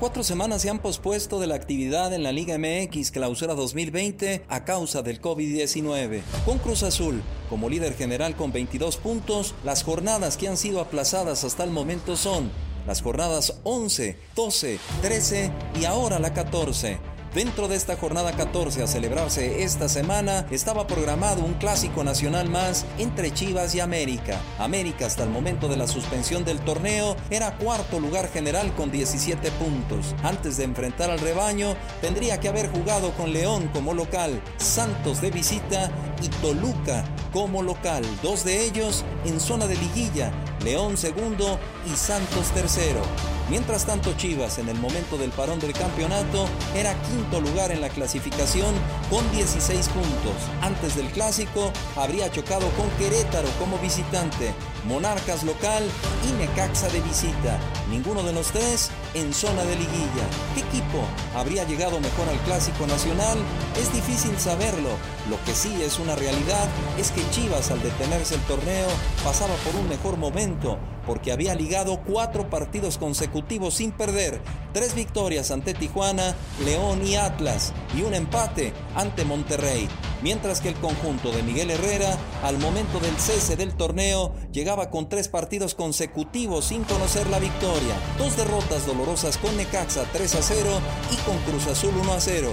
Cuatro semanas se han pospuesto de la actividad en la Liga MX Clausura 2020 a causa del COVID-19. Con Cruz Azul como líder general con 22 puntos, las jornadas que han sido aplazadas hasta el momento son las jornadas 11, 12, 13 y ahora la 14. Dentro de esta jornada 14 a celebrarse esta semana estaba programado un clásico nacional más entre Chivas y América. América hasta el momento de la suspensión del torneo era cuarto lugar general con 17 puntos. Antes de enfrentar al rebaño tendría que haber jugado con León como local, Santos de visita y Toluca como local. Dos de ellos en zona de liguilla, León segundo y Santos tercero. Mientras tanto, Chivas, en el momento del parón del campeonato, era quinto lugar en la clasificación con 16 puntos. Antes del clásico, habría chocado con Querétaro como visitante, Monarcas local y Necaxa de visita. Ninguno de los tres en zona de liguilla. ¿Qué equipo habría llegado mejor al clásico nacional? Es difícil saberlo. Lo que sí es una realidad es que Chivas al detenerse el torneo pasaba por un mejor momento porque había ligado cuatro partidos consecutivos sin perder, tres victorias ante Tijuana, León y Atlas y un empate ante Monterrey. Mientras que el conjunto de Miguel Herrera, al momento del cese del torneo, llegaba con tres partidos consecutivos sin conocer la victoria. Dos derrotas dolorosas con Necaxa 3 a 0 y con Cruz Azul 1 a 0.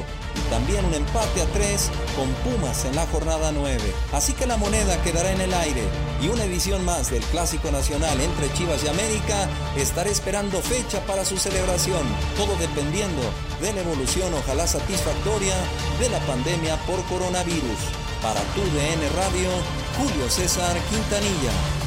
También un empate a 3 con Pumas en la jornada 9. Así que la moneda quedará en el aire. Y una edición más del Clásico Nacional entre Chivas y América estará esperando fecha para su celebración. Todo dependiendo de la evolución, ojalá satisfactoria, de la pandemia por coronavirus. Para tu DN Radio, Julio César Quintanilla.